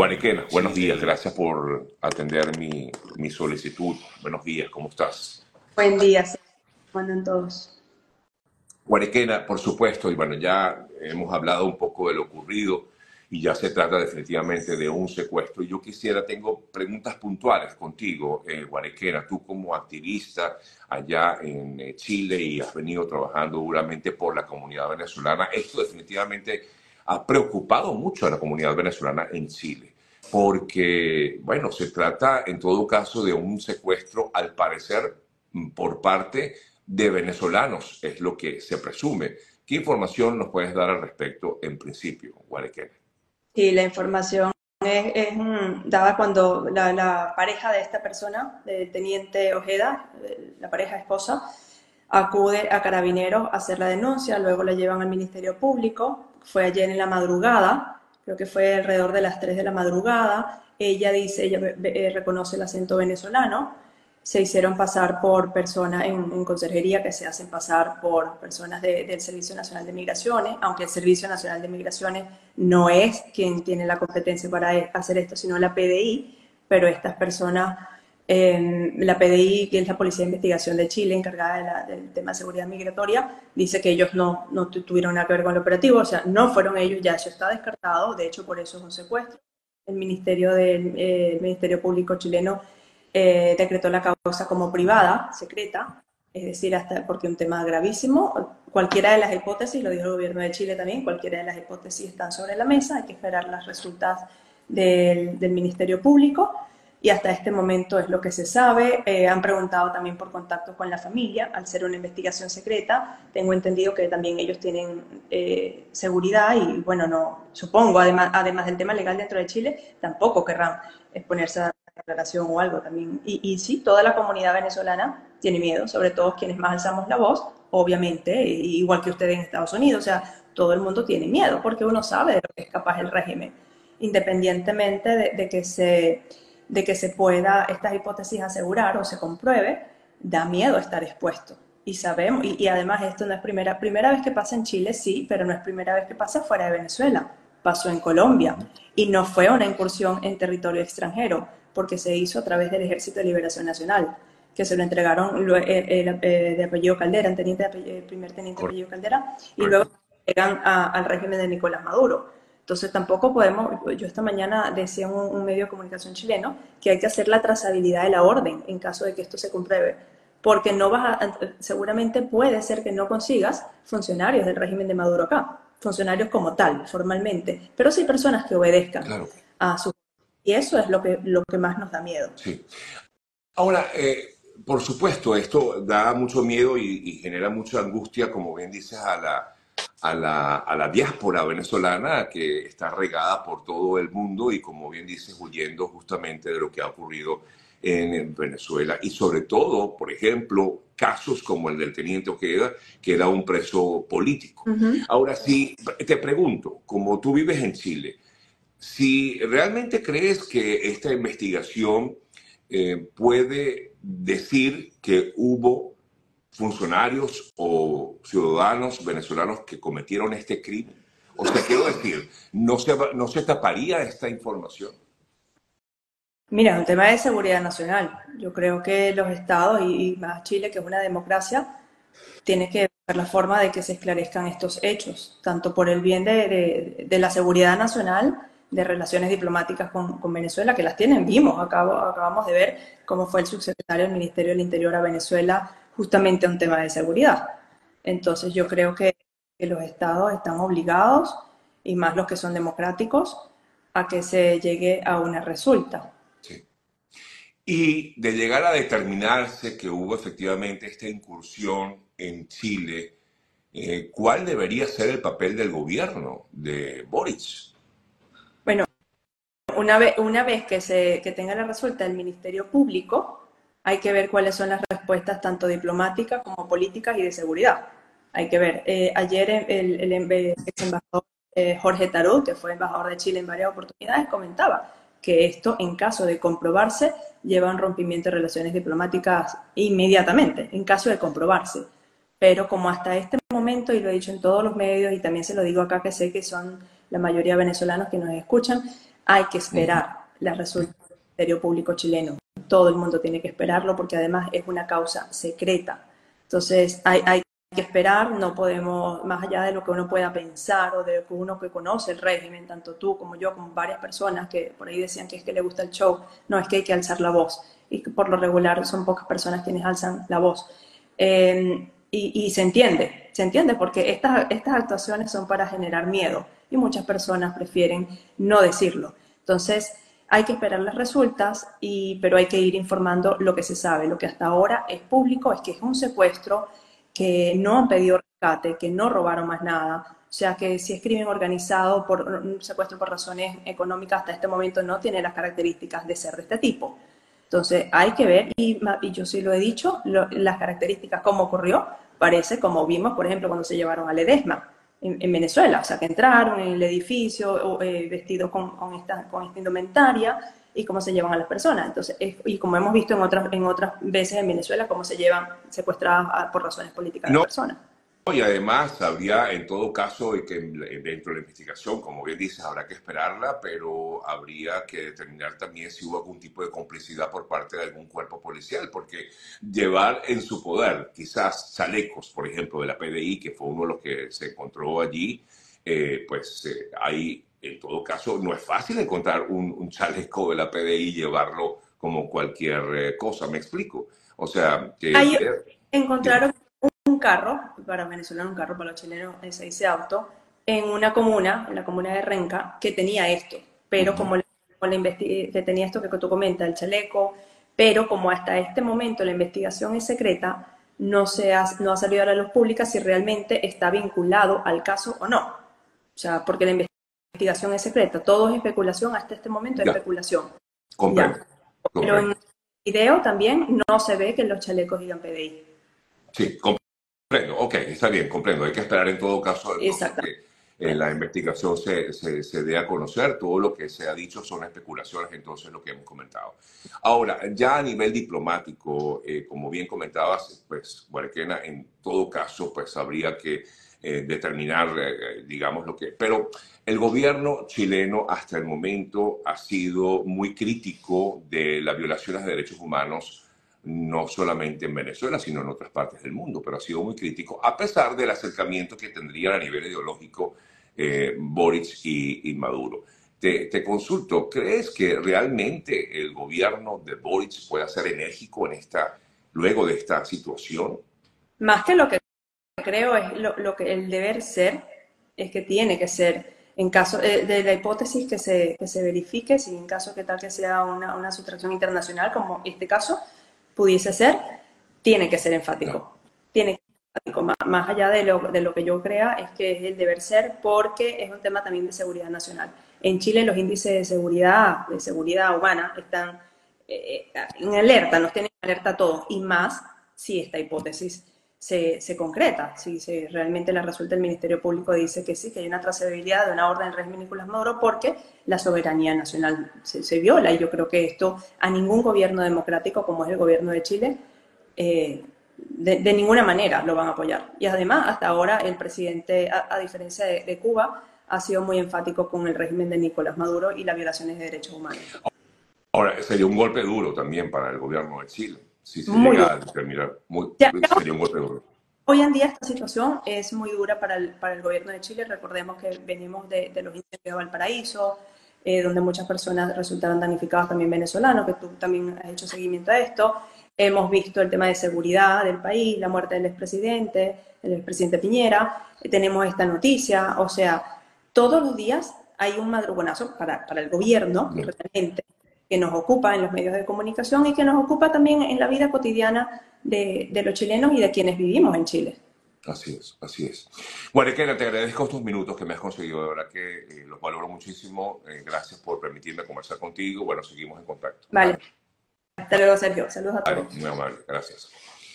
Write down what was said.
Guarequena, buenos días, gracias por atender mi, mi solicitud. Buenos días, ¿cómo estás? Buen día, ¿cómo andan todos? Guarequena, por supuesto, y bueno, ya hemos hablado un poco de lo ocurrido y ya se trata definitivamente de un secuestro. Yo quisiera, tengo preguntas puntuales contigo, eh, Guarequena, tú como activista allá en eh, Chile y has venido trabajando duramente por la comunidad venezolana. Esto definitivamente ha preocupado mucho a la comunidad venezolana en Chile, porque, bueno, se trata en todo caso de un secuestro, al parecer, por parte de venezolanos, es lo que se presume. ¿Qué información nos puedes dar al respecto en principio, Guarequena? Sí, la información es, mm, dada cuando la, pareja de esta persona, del teniente Ojeda, la pareja esposa, acude a carabineros a hacer la denuncia, luego la llevan al Ministerio Público, fue ayer en la madrugada, creo que fue alrededor de las 3 de la madrugada, ella dice, ella eh, reconoce el acento venezolano, se hicieron pasar por personas en, conserjería que se hacen pasar por personas del Servicio Nacional de Migraciones, aunque el Servicio Nacional de Migraciones no es quien tiene la competencia para hacer esto, sino la PDI, pero estas personas, em, la PDI, que es la Policía de Investigación de Chile, encargada del tema de seguridad migratoria, dice que ellos no, no tuvieron nada que ver con el operativo, o sea, no fueron ellos, ya eso está descartado, de hecho por eso es un secuestro. El Ministerio, del, eh, el Ministerio Público chileno eh, decretó la causa como privada, secreta, es decir, hasta porque un tema gravísimo. Cualquiera de las hipótesis, lo dijo el gobierno de Chile también, cualquiera de las hipótesis están sobre la mesa, hay que esperar las resultados del, Ministerio Público y hasta este momento es lo que se sabe. Eh, han preguntado también por contacto con la familia, al ser una investigación secreta, tengo entendido que también ellos tienen eh, seguridad y bueno, no supongo, además, además del tema legal dentro de Chile, tampoco querrán exponerse a declaración o algo también. Y, y, sí, toda la comunidad venezolana tiene miedo, sobre todo quienes más alzamos la voz, obviamente, igual que ustedes en Estados Unidos, o sea, todo el mundo tiene miedo porque uno sabe de lo que es capaz el régimen, independientemente de, que, se, de que se pueda estas hipótesis asegurar o se compruebe, da miedo estar expuesto. Y sabemos, y, y además esto no es primera, primera vez que pasa en Chile, sí, pero no es primera vez que pasa fuera de Venezuela pasó en Colombia y no fue una incursión en territorio extranjero porque se hizo a través del Ejército de Liberación Nacional, que se lo entregaron el, de apellido Caldera, teniente primer teniente de apellido Caldera, y luego llegan al régimen de Nicolás Maduro. Entonces tampoco podemos, yo esta mañana decía un, un medio de comunicación chileno que hay que hacer la trazabilidad de la orden en caso de que esto se compruebe, porque no vas a, seguramente puede ser que no consigas funcionarios del régimen de Maduro acá, funcionarios como tal, formalmente, pero sí personas que obedezcan a su y eso es lo que, lo que más nos da miedo. Sí. Ahora, eh, por supuesto, esto da mucho miedo y, genera mucha angustia, como bien dices, a la, a la, a la diáspora venezolana que está regada por todo el mundo y, como bien dices, huyendo justamente de lo que ha ocurrido en Venezuela y sobre todo, por ejemplo, casos como el del teniente Ojeda, que era un preso político. Ahora sí, te pregunto, como tú vives en Chile, si realmente crees que esta investigación eh, puede decir que hubo funcionarios o ciudadanos venezolanos que cometieron este crimen, o sea, quiero decir, ¿no se, no se taparía esta información? Mira, un tema de seguridad nacional. Yo creo que los estados y, más Chile, que es una democracia, tiene que ver la forma de que se esclarezcan estos hechos, tanto por el bien de, de la seguridad nacional de relaciones diplomáticas con, Venezuela, que las tienen. Vimos, acabo, acabamos de ver cómo fue el subsecretario del Ministerio del Interior a Venezuela justamente a un tema de seguridad. Entonces yo creo que, los estados están obligados, y más los que son democráticos, a que se llegue a una resulta. Sí. Y de llegar a determinarse que hubo efectivamente esta incursión en Chile, eh, ¿cuál debería ser el papel del gobierno de Boris? Una vez, una vez que, se, que tenga la resuelta el Ministerio Público, hay que ver cuáles son las respuestas tanto diplomáticas como políticas y de seguridad. Hay que ver. Eh, ayer el, el, embajador eh, Jorge Tarot, que fue embajador de Chile en varias oportunidades, comentaba que esto, en caso de comprobarse, lleva a un rompimiento de relaciones diplomáticas inmediatamente, en caso de comprobarse. Pero como hasta este momento, y lo he dicho en todos los medios, y también se lo digo acá que sé que son la mayoría venezolanos que nos escuchan, hay que esperar la resolución del Ministerio Público chileno. Todo el mundo tiene que esperarlo porque además es una causa secreta. Entonces hay, hay que esperar, no podemos, más allá de lo que uno pueda pensar o de lo que uno que conoce el régimen, tanto tú como yo, como varias personas que por ahí decían que es que le gusta el show, no es que hay que alzar la voz y por lo regular son pocas personas quienes alzan la voz. Eh, y, y, se entiende, se entiende porque estas, estas actuaciones son para generar miedo y muchas personas prefieren no decirlo. Entonces, hay que esperar las resultas, y, pero hay que ir informando lo que se sabe. Lo que hasta ahora es público es que es un secuestro, que no han pedido rescate, que no robaron más nada. O sea que si es crimen organizado por un secuestro por razones económicas, hasta este momento no tiene las características de ser de este tipo. Entonces hay que ver, y, yo sí lo he dicho, lo, las características, cómo ocurrió, parece como vimos, por ejemplo, cuando se llevaron a Ledesma en, en Venezuela, o sea, que entraron en el edificio eh, vestidos con, con, esta, con esta indumentaria y cómo se llevan a las personas. Entonces, es, y como hemos visto en otras, en otras veces en Venezuela, cómo se llevan secuestradas a, por razones políticas no. las personas. Y además habría en todo caso que dentro de la investigación, como bien dices, habrá que esperarla, pero habría que determinar también si hubo algún tipo de complicidad por parte de algún cuerpo policial, porque llevar en su poder quizás chalecos, por ejemplo, de la PDI, que fue uno de los que se encontró allí, eh, pues eh, ahí en todo caso no es fácil encontrar un, un chaleco de la PDI y llevarlo como cualquier eh, cosa, me explico. O sea, que... Ahí encontraron un carro, para Venezuela un carro, para los chilenos se dice auto, en una comuna, en la comuna de Renca, que tenía esto, pero uh -huh. como, la, como la que tenía esto que tú comentas, el chaleco, pero como hasta este momento la investigación es secreta, no, se ha, no ha salido a la luz pública si realmente está vinculado al caso o no. O sea, porque la investigación es secreta, todo es especulación, hasta este momento es ya. especulación. Comprendo. Pero en el video también no se ve que los chalecos digan PDI. Sí, comprendo. Ok, está bien, comprendo. Hay que esperar en todo caso que eh, la investigación se, se, se, dé a conocer. Todo lo que se ha dicho son especulaciones, entonces lo que hemos comentado. Ahora, ya a nivel diplomático, eh, como bien comentabas, pues, Guarequena, en todo caso, pues habría que eh, determinar, eh, digamos, lo que... Pero el gobierno chileno hasta el momento ha sido muy crítico de las violaciones de derechos humanos no solamente en Venezuela, sino en otras partes del mundo, pero ha sido muy crítico, a pesar del acercamiento que tendrían a nivel ideológico eh, Boric y, y Maduro. Te, te, consulto, ¿crees que realmente el gobierno de Boric pueda ser enérgico en esta, luego de esta situación? Más que lo que creo es lo, lo que el deber ser, es que tiene que ser en caso de, de, la hipótesis que se, que se verifique, si en caso que tal que sea una, una sustracción internacional, como este caso, pudiese ser, tiene que ser enfático. Tiene que ser enfático. Más, más allá de lo, de lo, que yo crea, es que es el deber ser porque es un tema también de seguridad nacional. En Chile los índices de seguridad, de seguridad humana, están eh, en alerta, nos tienen en alerta todos, y más si esta hipótesis se, se, concreta, si realmente la resulta el Ministerio Público dice que sí, que hay una trazabilidad de una orden del régimen Nicolás Maduro porque la soberanía nacional se, viola y yo creo que esto a ningún gobierno democrático como es el gobierno de Chile eh, de, ninguna manera lo van a apoyar. Y además hasta ahora el presidente, a, a diferencia de, de, Cuba, ha sido muy enfático con el régimen de Nicolás Maduro y las violaciones de derechos humanos. Ahora, sería un golpe duro también para el gobierno de Chile si se muy llega a. Muy, ya, sería un golpe duro. Hoy en día esta situación es muy dura para el, para el gobierno de Chile. Recordemos que venimos de, de los incendios de Valparaíso, eh, donde muchas personas resultaron damnificadas también venezolanos, que tú también has hecho seguimiento a esto. Hemos visto el tema de seguridad del país, la muerte del expresidente, el expresidente Piñera. Eh, tenemos esta noticia, o sea, todos los días hay un madrugonazo para, para el gobierno, realmente, que nos ocupa en los medios de comunicación y que nos ocupa también en la vida cotidiana de, de los chilenos y de quienes vivimos en Chile. Así es, así es. Guarequena, te agradezco estos minutos que me has conseguido, de verdad que eh, los valoro muchísimo. Eh, gracias por permitirme conversar contigo. Bueno, seguimos en contacto. Vale. Hasta luego, Sergio. Saludos a todos. Vale, muy amable, gracias.